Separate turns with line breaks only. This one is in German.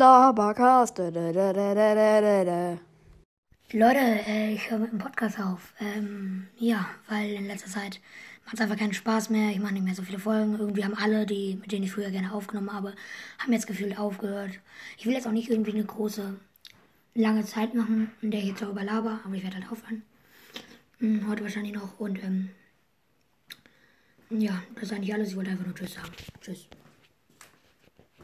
Labercast.
Leute, äh, ich höre mit dem Podcast auf. Ähm, ja, weil in letzter Zeit macht es einfach keinen Spaß mehr. Ich mache nicht mehr so viele Folgen. Irgendwie haben alle, die, mit denen ich früher gerne aufgenommen habe, haben jetzt gefühlt aufgehört. Ich will jetzt auch nicht irgendwie eine große, lange Zeit machen, in der ich jetzt darüber laber, aber ich werde halt aufhören. Hm, heute wahrscheinlich noch und ähm, ja, das ist eigentlich alles. Ich wollte einfach nur Tschüss sagen. Tschüss.